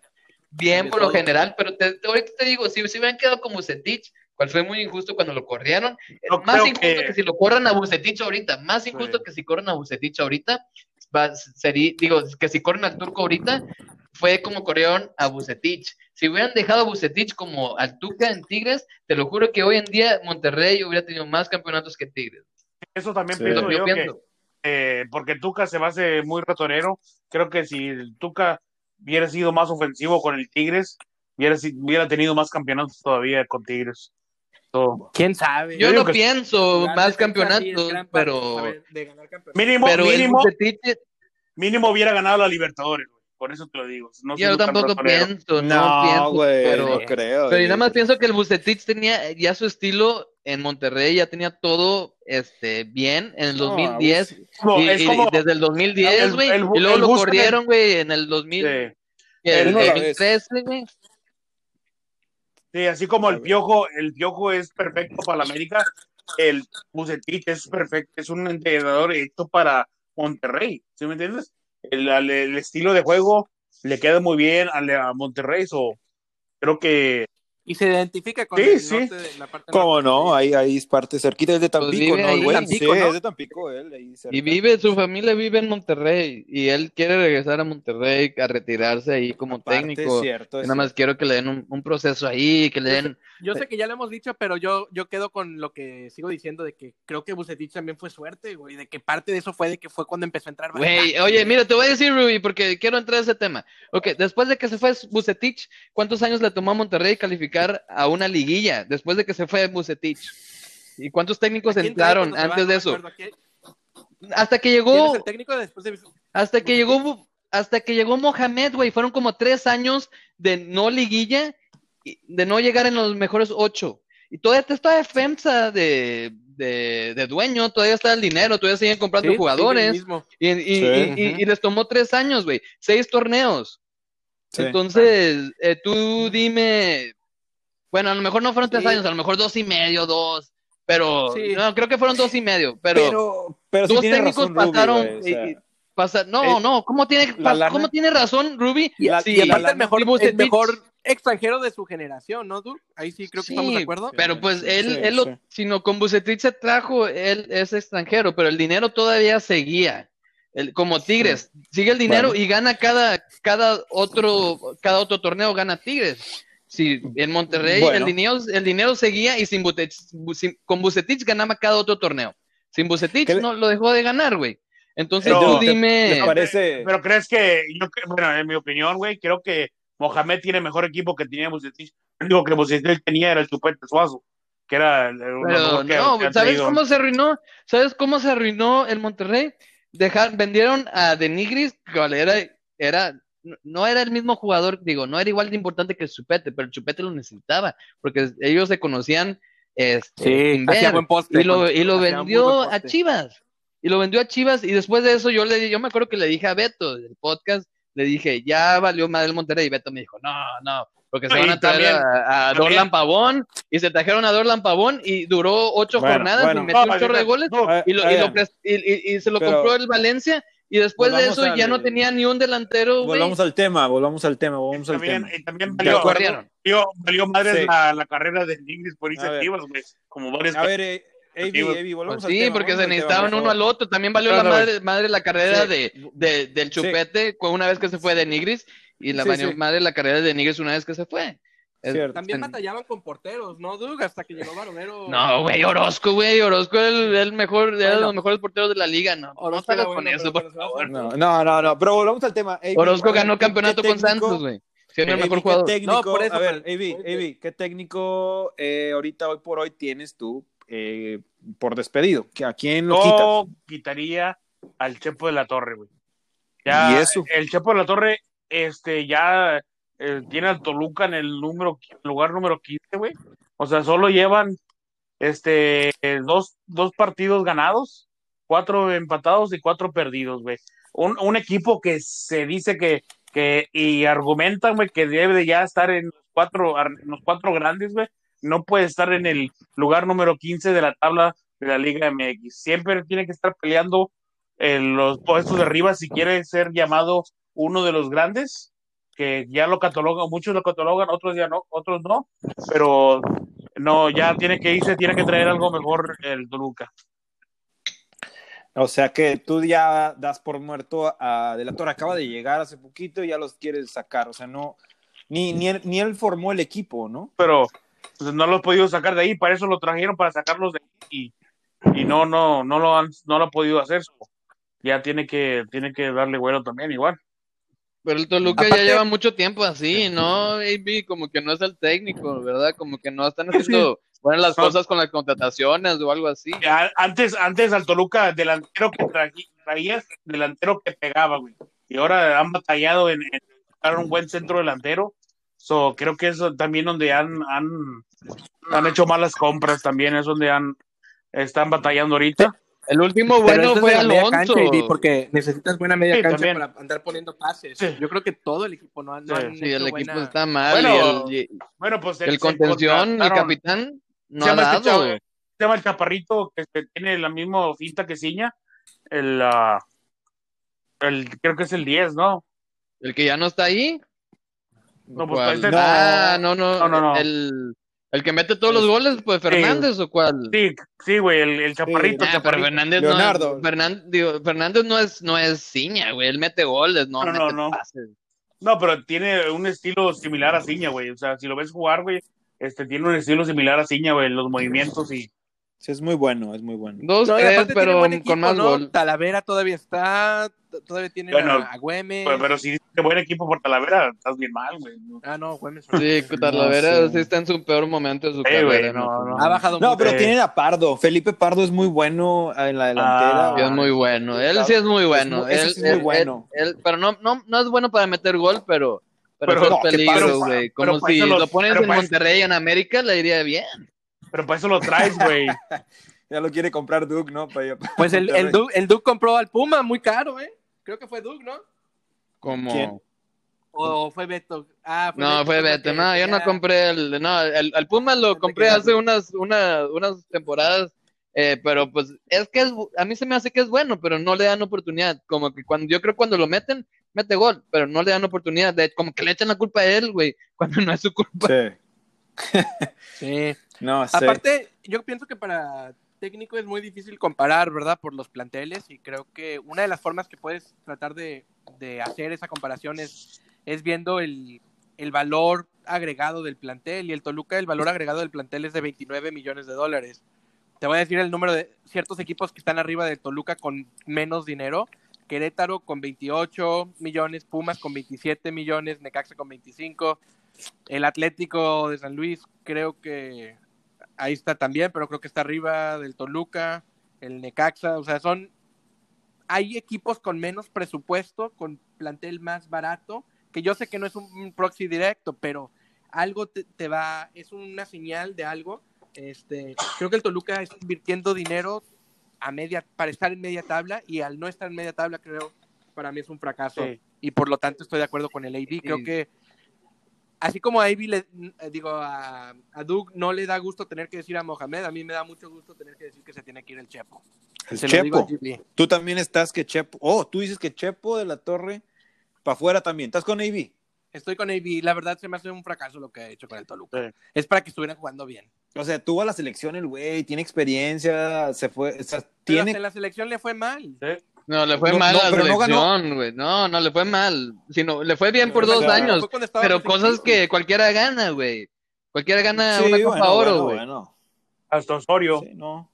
bien por lo general, pero te, te- ahorita te digo, si se hubieran quedado con Bucetich, cual fue muy injusto cuando lo corrieron, más injusto que- que... si lo corran a Bucetich ahorita, más injusto que si corren a Bucetich ahorita, va, sería, digo, que si corren al Turco ahorita, fue como corrieron a Bucetich. Si hubieran dejado a Bucetich como al Tuca en Tigres, te lo juro que hoy en día Monterrey hubiera tenido más campeonatos que Tigres. Eso también Sí. Pienso yo yo que, pienso. eh, porque Tuca se me hace muy ratonero. Creo que si el Tuca hubiera sido más ofensivo con el Tigres, hubiera, hubiera tenido más campeonatos todavía con Tigres. ¿Quién sabe? Yo no pienso más sí campeonatos, gran pero, de ganar campeonatos. mínimo, pero el mínimo, mínimo hubiera ganado la Libertadores, güey. Por eso te lo digo. No yo tampoco pienso, no, No, pienso, güey, pero... no creo. Pero y güey. nada más pienso que el Bucetich tenía ya su estilo en Monterrey, ya tenía todo este bien en el No, 2010 No, y, es y como desde el 2010, el- güey, el- y luego el lo corrieron, güey, en el 2000, eh, el la 2013, güey. Sí, así como el piojo, el piojo es perfecto para la América, el Bucetich es perfecto, es un entrenador hecho para Monterrey, ¿sí me entiendes? El, estilo de juego le queda muy bien al- a, Monterrey, so, creo que Y se identifica con Sí, el sí. norte de la parte ¿Cómo norte. no? Ahí, ahí es parte cerquita, es de Tampico, ¿no? güey? Tampico, sí, ¿no? es de Tampico él, ahí cerca. Y vive, su familia vive en Monterrey y él quiere regresar a Monterrey a retirarse ahí como Aparte, técnico. Es cierto, es Nada más cierto. quiero que le den un, un proceso ahí, que le den Yo sé que ya lo hemos dicho, pero yo, yo quedo con lo que sigo diciendo de que creo que Bucetich también fue suerte, güey, de que parte de eso fue de que fue cuando empezó a entrar. Güey, oye, mira, te voy a decir, Ruby, porque quiero entrar a ese tema. Ok, después de que se fue Bucetich, ¿cuántos años le tomó a Monterrey calificar a una liguilla? Después de que se fue Bucetich. ¿Y cuántos técnicos ¿A quién trae entraron antes No de eso? acuerdo, ¿a quién- Hasta que ¿Quién llegó, es el técnico después de hasta que llegó, hasta que llegó Mohamed, güey, fueron como tres años de no liguilla, y- de no llegar en los mejores ocho. Y todavía está esta defensa de, de, de dueño, todavía está el dinero, todavía siguen comprando Sí, jugadores. mismo. Y, y- Sí, y- y- ujú. y les tomó tres años, güey. Seis torneos. Sí. Entonces, eh, tú dime. Bueno, a lo mejor no fueron tres Sí. años, a lo mejor dos y medio, dos. Pero, Sí. no, creo que fueron dos y medio. Pero, Pero, dos técnicos razón Ruby, pasaron. güey, o sea, y- y pasa- no, el- no, ¿cómo tiene, la pas- lana- ¿cómo tiene razón, Ruby? Y, La- Sí, y aparte la- el mejor, el mejor extranjero de su generación, ¿no, Dur? Ahí sí creo que Sí, estamos de acuerdo. Pero pues Sí, él, sí, él lo, sí. sino con Bucetich se trajo, él es extranjero, pero el dinero todavía seguía. El, como Tigres, sigue el dinero Bueno. y gana cada, cada otro, cada otro torneo gana Tigres. Sí, en Monterrey Bueno. el dinero, el dinero seguía y sin Bucetich- sin- con Bucetich ganaba cada otro torneo. Sin Bucetich ¿Qué le- no lo dejó de ganar, güey. Entonces Pero- tú dime. ¿Les parece? Pero crees que, yo, bueno, en mi opinión, güey, creo que Mohamed tiene mejor equipo que tenía Bucetich. El único que Bucetich tenía era el Chupete Suazo, que era el, el Pero que- no, que ¿sabes tenido. cómo se arruinó? ¿Sabes cómo se arruinó el Monterrey? Dejar, vendieron a Denigris, que era, era, no era el mismo jugador, digo, no era igual de importante que el Chupete, pero el Chupete lo necesitaba, porque ellos se conocían este, Sí, ver, buen poste. y lo, y lo vendió a. Chivas. Y lo vendió a Chivas. Y después de eso, yo le yo me acuerdo que le dije a Beto del podcast, le dije, ya valió más el Monterrey. Y Beto me dijo, no, no, porque se van a traer también- a, Dorlan Pavón. Y se trajeron a Dorlan Pavón y duró ocho Bueno, jornadas bueno. y metió No, un chorro de goles. no, Y, lo, y, lo pres- y- y- y se lo Pero- compró el Valencia. Y después de eso ya al- no tenía ni un delantero. Volvamos al tema, volvamos al tema, volvamos al también, tema. y también valió, valió, valió, valió madre Sí. la, la carrera de Nigris por iniciativas, güey. Como varias A ver, eh, Avi, Pues Avi, volvamos Pues al sí, tema. porque se al tema, necesitaban uno al otro. También valió No, la madre, madre la carrera Sí. de, de- del Chupete cu- una vez que se fue de Nigris y la Sí, valió sí. madre la carrera de Nigris una vez que se fue. Es- Cierto. También batallaban con porteros, ¿no, Doug? Hasta que llegó Baronero. No, güey, Orozco, güey, Orozco era el, el mejor, era de Bueno. los mejores porteros de la liga, no. Orozco no salgas era con bueno, eso, pero- por favor. No, no, no, no, pero volvamos al tema. Orozco ganó ¿qué- campeonato con Santos, güey. Siendo el mejor ¿qué jugador. técnico? No, por eso, a ver, Avi, Avi, ¿qué técnico eh, ahorita, hoy por hoy, tienes tú eh, por despedido? ¿Que ¿A quién lo quitas? Yo quitaría al Chepo de la Torre, güey. Ya, ¿Y eso? El Chepo de la Torre, este, ya eh, tiene al Toluca en el número, lugar número 15, güey. O sea, solo llevan, este, eh, dos, dos partidos ganados, cuatro empatados y cuatro perdidos, güey. Un, un equipo que se dice que, que, y argumentan, güey, que debe de ya estar en los cuatro, en los cuatro grandes, güey. No puede estar en el lugar número 15 de la tabla de la Liga MX. Siempre tiene que estar peleando en los puestos de arriba si quiere ser llamado uno de los grandes, que ya lo catalogan, muchos lo catalogan, otros ya no, otros no, pero no, ya tiene que irse, tiene que traer algo mejor el Toluca. O sea que tú ya das por muerto a De la Torre. Acaba de llegar hace poquito y ya los quieres sacar. O sea, no. Ni, ni, él, ni él formó el equipo, ¿no? Pero pues, no lo he podido sacar de ahí, para eso lo trajeron, para sacarlos de ahí, y, y no, no, no lo han, no lo ha podido hacer. Ya tiene que, tiene que darle vuelo también, igual. Pero el Toluca Aparte- ya lleva mucho tiempo así, ¿no? AB, como que no es el técnico, ¿verdad? Como que no están haciendo buenas las cosas con las contrataciones o algo así. Antes, antes al Toluca, delantero que traji- traías, delantero que pegaba, güey. Y ahora han batallado en, en buscar un buen centro delantero. So, creo que es también donde han, han, han hecho malas compras, también es donde han están batallando ahorita. El último bueno fue Alonso. cancha, porque necesitas buena media Sí, cancha también. para andar poniendo pases. Sí. Yo creo que todo el equipo no, no Sí, el equipo buena- está mal. Bueno, y el, y Bueno, pues el contención, el capitán, no se ha llama este dado. chavo, se llama el chaparrito que tiene la misma finta que Ciña. El, ah, el, creo que es el 10, ¿no? El que ya no está ahí. No, pues, este- ah, no, no, No, no, no. El, el que mete todos los goles, pues Fernández o cuál. Sí, sí, güey, el, el chaparrito. Ah, pero chaparrito. Fernández Leonardo. no es, Fernan- digo, Fernández no es, no es ciña, güey, él mete goles, no, No, no, mete no. pases. No, pero tiene un estilo similar a Ciña, güey. O sea, si lo ves jugar, güey, este tiene un estilo similar a Ciña, güey, los movimientos y Sí, es muy bueno, es muy bueno. Dos, No, y tres, pero equipo, con más ¿no? gol. Talavera todavía está, todavía tiene Bueno, a, a Güemes. pero, pero si dices que buen equipo por Talavera, estás bien mal, güey. Ah, no, Güemes. Sí, Talavera No, sí. sí está en su peor momento de su carrera. güey, no, no. Ha bajado No, pero Eh. tienen a Pardo. Felipe Pardo es muy bueno en la delantera. Sí, es muy bueno, él sí es muy bueno. muy- ese él, sí es muy bueno. él- él- pero no, no, no es bueno para meter gol, pero, pero, Pero eso no, es ¿qué peligro, güey. Como para si lo, pones en Monterrey, en América, le iría bien. Pero para eso lo traes, güey. Ya lo quiere comprar Duke, ¿no? Para- para Pues el, el. Duke, el Duke compró al Puma muy caro, ¿eh? Creo que fue Duke, ¿no? Como... ¿Quién? O fue Beto. Ah, fue No, fue Beto. que No, yo no compré el. No, el, el Puma lo compré hace unas, una, unas temporadas. eh, pero pues es que es, a mí se me hace que es bueno, pero no le dan oportunidad. Como que cuando yo creo cuando lo meten, mete gol, pero no le dan oportunidad. De, como que le echan la culpa a él, güey, cuando no es su culpa. Sí. Sí. No, sí. Aparte, yo pienso que para técnico es muy difícil comparar, ¿verdad? Por los planteles y creo que una de las formas que puedes tratar de, de hacer esa comparación es, es viendo el, el valor agregado del plantel y el Toluca, el valor agregado del plantel es de 29 millones de dólares. Te voy a decir el número de ciertos equipos que están arriba del Toluca con menos dinero. Querétaro con 28 millones, Pumas con 27 millones, Necaxa con 25. El Atlético de San Luis creo que ahí está también, pero creo que está arriba del Toluca, el Necaxa, o sea, son hay equipos con menos presupuesto, con plantel más barato, que yo sé que no es un proxy directo, pero algo te, te va, es una señal de algo. Este, creo que el Toluca está invirtiendo dinero a media, para estar en media tabla y al no estar en media tabla creo para mí es un fracaso Sí. y por lo tanto estoy de acuerdo con el AD. Creo que así como a Ivy le eh, digo a, a Doug no le da gusto tener que decir a Mohamed, a mí me da mucho gusto tener que decir que se tiene que ir el Chepo. El Se lo digo a Chepo. Tú también estás que Chepo. Oh, tú dices que Chepo de la Torre para afuera también. ¿Estás con AB? Estoy con AB, la verdad se me hace un fracaso lo que ha hecho con el Toluca. Sí. Es para que estuvieran jugando bien. O sea, tuvo a la selección el güey, tiene experiencia, se fue, o sea, Pero tiene hasta la selección le fue mal. No, le fue No, mal no, a la selección, güey. No, no, le fue mal. Sino, le fue bien por dos años. Pero cosas que cualquiera gana, güey. Cualquiera gana Sí, una Copa bueno, Oro, güey. bueno. Hasta Osorio. Sí, no.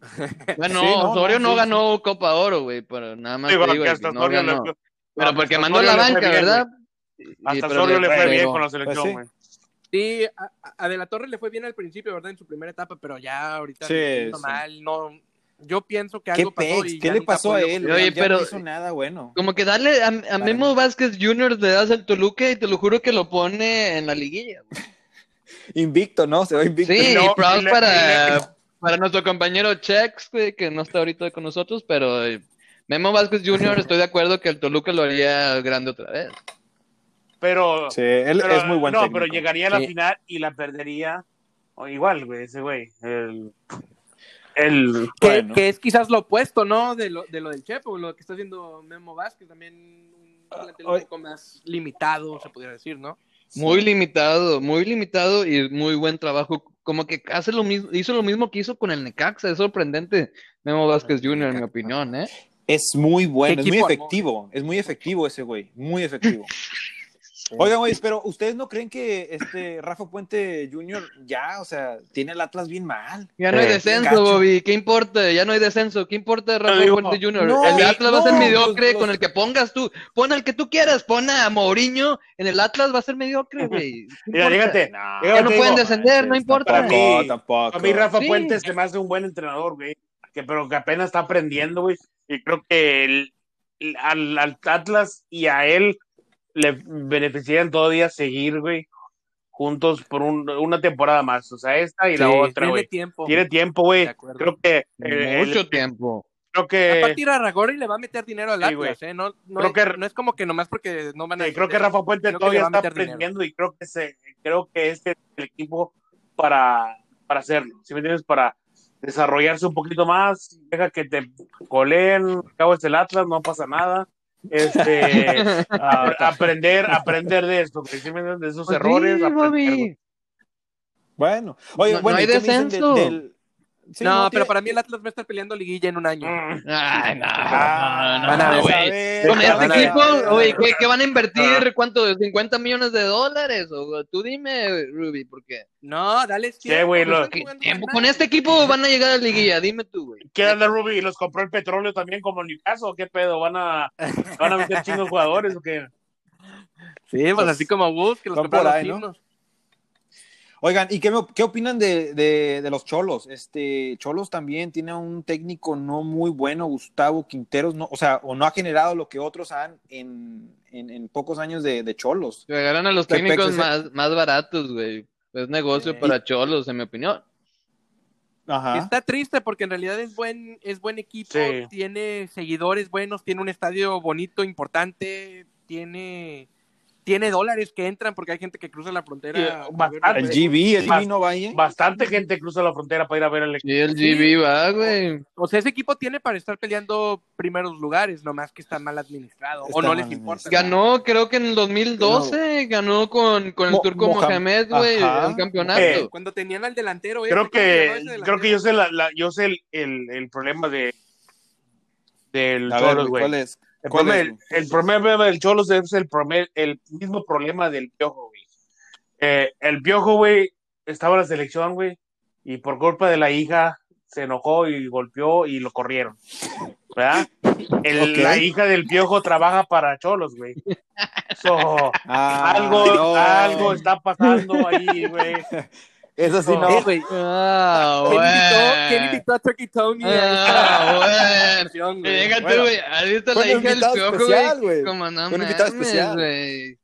Bueno, Sí, no, Osorio no, no, sí. ganó Copa Oro, güey, pero nada más te digo, hasta no Osorio le Pero hasta porque mandó Osorio la banca, bien, ¿verdad? Hasta Osorio le fue bien con la selección, sí. güey. Sí, a, a De la Torre le fue bien al principio, ¿verdad? En su primera etapa, pero ya ahorita sí. mal. No, yo pienso que ¿Qué algo pasó y ¿Qué le pasó a él? Oye, pero- no hizo nada bueno. Como que darle a, Memo. Vázquez Jr. le das al Toluca y te lo juro que lo pone en la liguilla. Invicto, ¿no? Se va invicto. Sí, no, y proud y le- para, para nuestro compañero Chex, güey, que no está ahorita con nosotros, pero eh, Memo Vázquez Jr. estoy de acuerdo que el Toluca lo haría grande otra vez. Pero, Sí, él pero- es muy buen No, técnico. pero llegaría a la Sí. final y la perdería. O igual, güey, ese güey. El. El. Que, Bueno. que es quizás lo opuesto, ¿no? De lo, de lo del Chepo, lo que está haciendo Memo Vázquez, también un plantel un poco más limitado, se pudiera decir, ¿no? Muy limitado, muy limitado y muy buen trabajo. Como que hace lo mismo, hizo lo mismo que hizo con el Necaxa. Es sorprendente Memo Vázquez Jr., en mi opinión, ¿eh? Es muy bueno, ¿Qué es muy efectivo. Es muy efectivo ese güey. Muy efectivo. Oigan, güey, pero ¿ustedes no creen que este Rafa Puente Jr. ya, o sea, tiene el Atlas bien mal? Ya no hay Eh, descenso, gacho. Bobby. ¿Qué importa? Ya no hay descenso. ¿Qué importa Rafa digo, Puente Jr.? no, el Atlas va a ser mediocre los- con el que pongas tú. Pon al que tú quieras. Pon a Mourinho en el Atlas, va a ser mediocre, güey. ¿Qué Mira. No, Ya no pueden descender, no importa. Para mí- Tampoco, tampoco. A mí Rafa Sí. Puentes se me hace un buen entrenador, güey. Que, pero que apenas está aprendiendo, güey. Y creo que el- el- al, al Atlas y a él le beneficiarían todavía seguir, güey, juntos por un- una temporada más. O sea, esta y la otra, tiene güey. tiempo. Tiene tiempo, güey. Creo que. eh, Mucho el- tiempo. creo que. Aparte ir a Ragori le va a meter dinero al Sí, güey. Atlas, ¿eh? No, no, Creo es, que- no es como que nomás porque no van a... Sí, creo que. Rafa Puente todavía va a está dinero. aprendiendo y creo que se, creo que este es el equipo para, para hacerlo, ¿sí me entiendes? Para desarrollarse un poquito más, deja que te coleen, cabo es el Atlas, no pasa nada. Este, a- aprender, aprender de esto, de esos Pues errores. sí, aprender. Bueno, oye, No- no bueno, hay ¿y qué me dicen descenso. del- Sí, no, pero tiene- para mí el Atlas va a estar peleando liguilla en un año. Mm. Ay, no, Ah, no, van a no, ver, güey. ver, Con este equipo, oye, ¿qué, qué van a Ah. invertir? ¿Cuánto? ¿50 millones de dólares? O, tú dime, Ruby, ¿por qué? No, dale Sí, güey, lo- están ¿Qué jugando tiempo? Con este equipo van a llegar a la liguilla, dime tú, güey. ¿Qué onda, Ruby? ¿Y los compró el petróleo también como Newcastle? ¿Qué pedo? ¿Van a, van a meter chingos jugadores o qué? Sí, pues así como Gus, que los por los ¿no? himnos. Oigan, ¿y qué, me- qué opinan de, de- de los Cholos? Este, Cholos también tiene un técnico no muy bueno, Gustavo Quinteros, no, o sea, o no ha generado lo que otros han en, en- en pocos años de, de Cholos. Que agarran a los ¿Qué técnicos más, más baratos, güey. Es negocio Sí. para cholos, en mi opinión. Ajá. Está triste porque en realidad es buen, es buen equipo, Sí. tiene seguidores buenos, tiene un estadio bonito, importante, tiene, tiene dólares que entran porque hay gente que cruza la frontera. Sí, bastante. El GB, el GB no vaya. Bastante gente cruza la frontera para ir a ver el equipo. Sí, el GB va, güey. O sea, ese equipo tiene para estar peleando primeros lugares, nomás que está mal administrado. Está o no les importa. Ganó, creo que en el 2012, ganó con, con el Mo- turco Mohamed. Mohamed, güey, un campeonato. Eh, Cuando tenían al delantero, ese, Creo ¿cómo se llamaba que delantero? creo que yo sé la, la- yo sé el, el, el problema de del A ver, Cholos, güey, güey. ¿cuál es? El ¿Cuál problema, el, el problema del Cholos es el, el mismo problema del Piojo, güey. Eh, el Piojo, güey, estaba en la selección, güey, y por culpa de la hija se enojó y golpeó y lo corrieron. ¿Verdad? El-. La hija del Piojo trabaja para Cholos, güey. So, Ah, algo, no. algo está pasando ahí, güey. Eso sí, no. Eh, güey, Ah, ¿Quién invitó, güey. quién invitó a Turkey Tony? Ah, güey. Que güey? Güey. ¿Has visto Fue la hija del piojo, especial, güey? güey. Como no Fue un invitado especial. güey.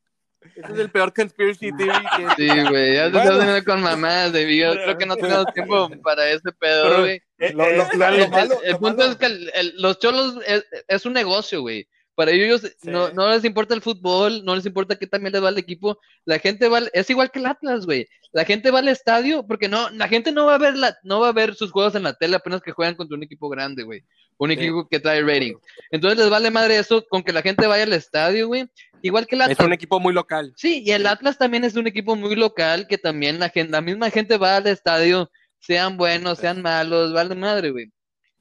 Ese es el peor conspiracy theory que... Sí, güey. Ya te Bueno. estás viendo con mamás, de Yo creo que no tenemos tiempo para ese pedo, güey. eh, Lo- eh, lo- la- lo lo- El, el lo punto malo- es que el- el- los cholos es, es un negocio, güey. Para ellos no, no les importa el fútbol, no les importa qué también les va al equipo. La gente va, al- es igual que el Atlas, güey. La gente va al estadio porque no, la gente no va a ver la, no va a ver sus juegos en la tele apenas que juegan contra un equipo grande, güey. Un equipo que trae rating. Entonces les vale madre eso con que la gente vaya al estadio, güey. Igual que el Es Atlas. un equipo muy local. Sí, y el Atlas también es un equipo muy local que también la gente, la misma gente va al estadio, sean buenos, sean malos, vale madre, güey.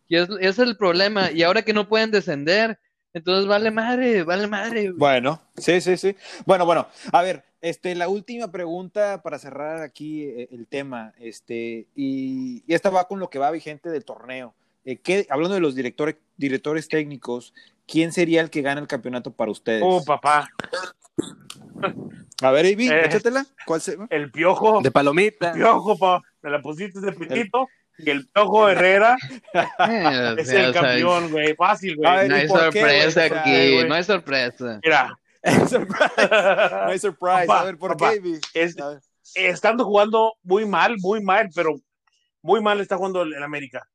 Y es, es el problema. Y ahora que no pueden descender, entonces vale madre, vale madre. güey. Bueno, sí, sí, sí. Bueno, bueno, a ver, este, la última pregunta para cerrar aquí eh, el tema, este, y, y esta va con lo que va vigente del torneo. Eh, ¿qué- hablando de los directores, directores técnicos, ¿quién sería el que gana el campeonato para ustedes? Oh, papá. a ver, Avi, Eh. échatela. ¿Cuál se... El piojo. De palomita. Piojo, pa. Me la pusiste de pitito. Y el Piojo Herrera Eh, es el o sea, campeón, güey. Fácil, güey. no ¿y hay qué, sorpresa aquí, no hay sorpresa. Mira. No hay surprise. Papá, a ver, ¿por papá, qué, es- estando jugando muy mal, muy mal, pero muy mal está jugando el el América.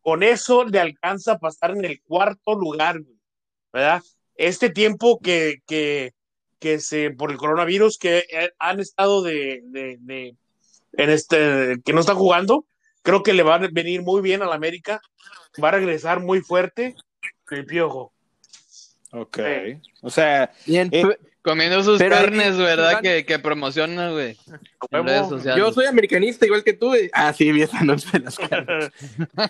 Con eso le alcanza a pasar en el cuarto lugar, güey, ¿verdad? Este tiempo que, que, que se, por el coronavirus, que eh, han estado de, de, de- en este, que no están jugando, creo que le va a venir muy bien al América, va a regresar muy fuerte el piojo. Ok. O sea, Bien, Eh, Comiendo sus carnes, ¿verdad? Que, que promociona, güey. Yo soy americanista igual que tú. güey. Ah, sí, vi ese anuncio de las carnes.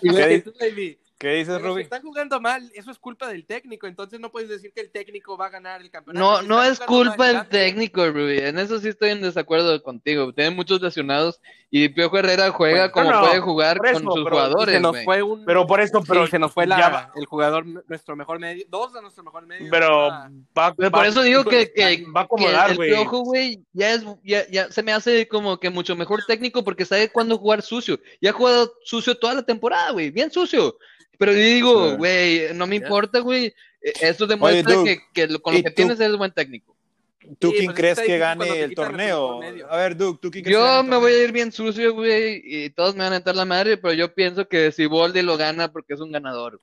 Igual ¿Qué que tú, David. ¿Qué dices, Pero si Ruby? están jugando mal, eso es culpa del técnico, entonces no puedes decir que el técnico va a ganar el campeonato. No, Si no es culpa del técnico, Ruby. En eso sí estoy en desacuerdo contigo. Tiene muchos lesionados y Piojo Herrera juega Bueno, como no, puede jugar eso, con sus pero jugadores. se nos güey. fue un. Pero por esto, pero sí, se nos fue la, el jugador, nuestro mejor medio. Dos de nuestro mejor medio. pero va, Pero va- por eso digo que, que, va a que acomodar, el güey. Piojo, güey, ya es, ya, ya se me hace como que mucho mejor técnico porque sabe cuándo jugar sucio. Ya ha jugado sucio toda la temporada, güey, bien sucio. Pero yo digo, güey, no me importa, güey. Eh, Eso demuestra Duke, que, que lo- con ¿y lo que tú? tienes eres buen técnico. ¿Tú Sí, quién pues crees que gane el torneo? A ver, Duke, ¿tú quién crees que Yo gane el me voy a ir bien sucio, güey, y todos me van a entrar la madre, pero yo pienso que si Boldi lo gana porque es un ganador.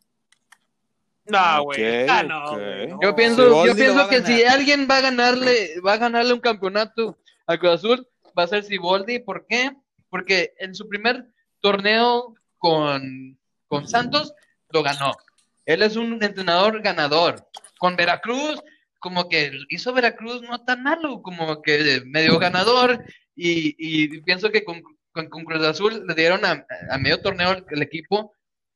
No, güey. Ah, no, ok. güey, no. Yo pienso, yo pienso que si alguien va a ganarle, va a ganarle un campeonato a Cruz Azul, va a ser Siboldi. ¿Por qué? Porque en su primer torneo con, con Santos lo ganó. Él es un entrenador ganador. Con Veracruz, como que hizo Veracruz no tan malo, como que medio ganador. Y, pienso que con, con- Cruz Azul le dieron a, a medio torneo el, el equipo,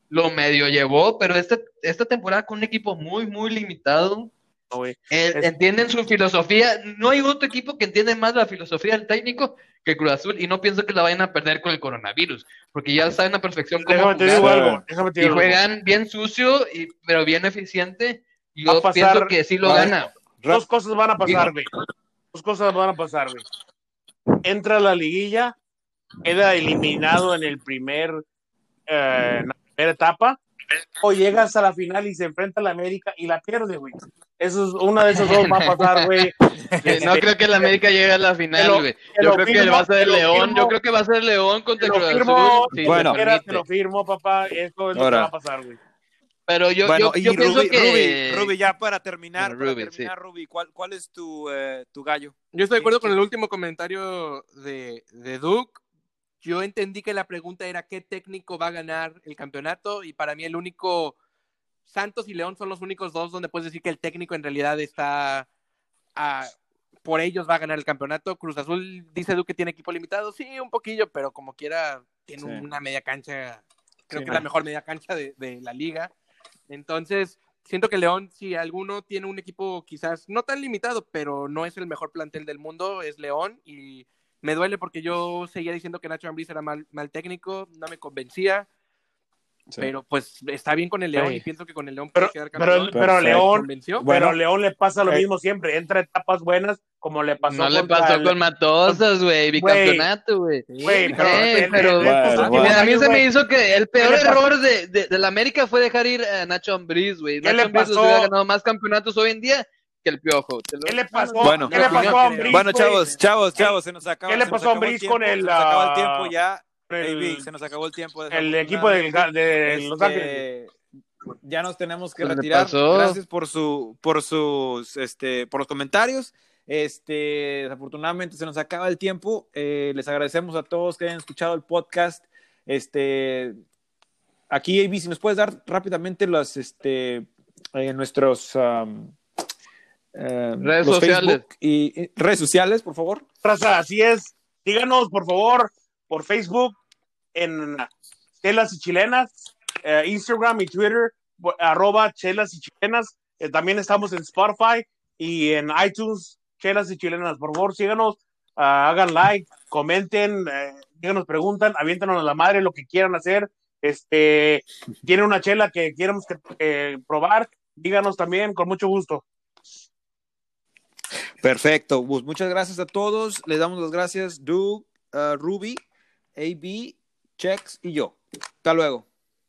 lo medio llevó, pero esta, esta temporada con un equipo muy, muy limitado. No, güey. Es- entienden su filosofía. No hay otro equipo que entiende más la filosofía del técnico que Cruz Azul y no pienso que la vayan a perder con el coronavirus, porque ya saben a perfección cómo Déjame te jugar digo jugar. algo. Déjame te y algo. juegan bien sucio, y, pero bien eficiente. Y yo pasar- pienso que sí lo gana. Dos cosas van a pasar, güey. Dos cosas van a pasar, güey. Entra a la liguilla, queda eliminado en el primer, eh, en la primera etapa, o llegas a la final y se enfrenta a la América y la pierde, güey. Eso es, una de esas dos va a pasar, güey. No creo que el América llegue a la final, güey. Yo creo que firmo, va a ser León. firmo. Yo creo que va a ser León contra Cruz Azul. si Bueno. Te lo firmo, papá. Esto es lo que va a pasar, güey. Pero yo, bueno, yo, y yo pienso Ruby, que... Ruby, Ruby, ya para terminar, Bueno, para Ruby, terminar, Ruby, ¿cuál, cuál es tu, eh, tu gallo? Yo estoy de acuerdo con el último comentario de, de Duke. Yo entendí que la pregunta era qué técnico va a ganar el campeonato y para mí el único Santos y León son los únicos dos donde puedes decir que el técnico en realidad está a- por ellos va a ganar el campeonato. Cruz Azul dice Duque que tiene equipo limitado, sí, un poquillo, pero como quiera tiene Sí. una media cancha, creo Sí, que es la mejor media cancha de, de la liga. Entonces, siento que León, si alguno tiene un equipo quizás no tan limitado, pero no es el mejor plantel del mundo, es León. Y me duele porque yo seguía diciendo que Nacho Ambriz era mal, mal técnico, no me convencía. Sí. Pero pues está bien con el León Sí. y pienso que con el León Pero, puede quedar pero, campeón. pero. León. Bueno. pero León le pasa lo Eh. mismo siempre. Entra etapas buenas como le pasó No le pasó el- con Matosas, güey, bicampeonato, güey. Güey, pero, Eh, pero- Bueno, bueno. A mí se me hizo que el peor ¿Qué le pasó? error de, de, del América fue dejar ir a Nacho Ambriz, güey. ¿Qué Nacho le Ambriz hubiera ganado más campeonatos hoy en día que el Piojo. ¿Qué le pasó? Bueno. ¿Qué le pasó a Bueno, güey? chavos, chavos, chavos, se nos acaba ¿Qué le pasó a acabó el Ambriz tiempo, con el, Se nos acaba el ah, tiempo ya. El- AB, se nos acabó el tiempo. el equipo de Los Este, Ángeles. Ya nos tenemos que ¿Qué le retirar. Gracias por su, por sus, este, por los comentarios. Este, desafortunadamente se nos acaba el tiempo. Eh, les agradecemos a todos que hayan escuchado el podcast. Este, aquí, AB, si nos puedes dar rápidamente los, este, eh, nuestros um, eh, Redes los sociales. Facebook y, y redes sociales, por favor. Raza, así es. Díganos, por favor, por Facebook, en Chelas y Chilenas, eh, Instagram y Twitter, arroba Chelas y Chilenas. Eh, también estamos en Spotify y en iTunes, Chelas y Chilenas. Por favor, síganos, ah, hagan like, comenten, eh, díganos, preguntan, aviéntanos a la madre lo que quieran hacer. Este, tienen una chela que queremos que, eh, probar, díganos también, con mucho gusto. Perfecto. Muchas gracias a todos. Les damos las gracias, Doug, uh, Ruby, AB, Chex y yo. Hasta luego.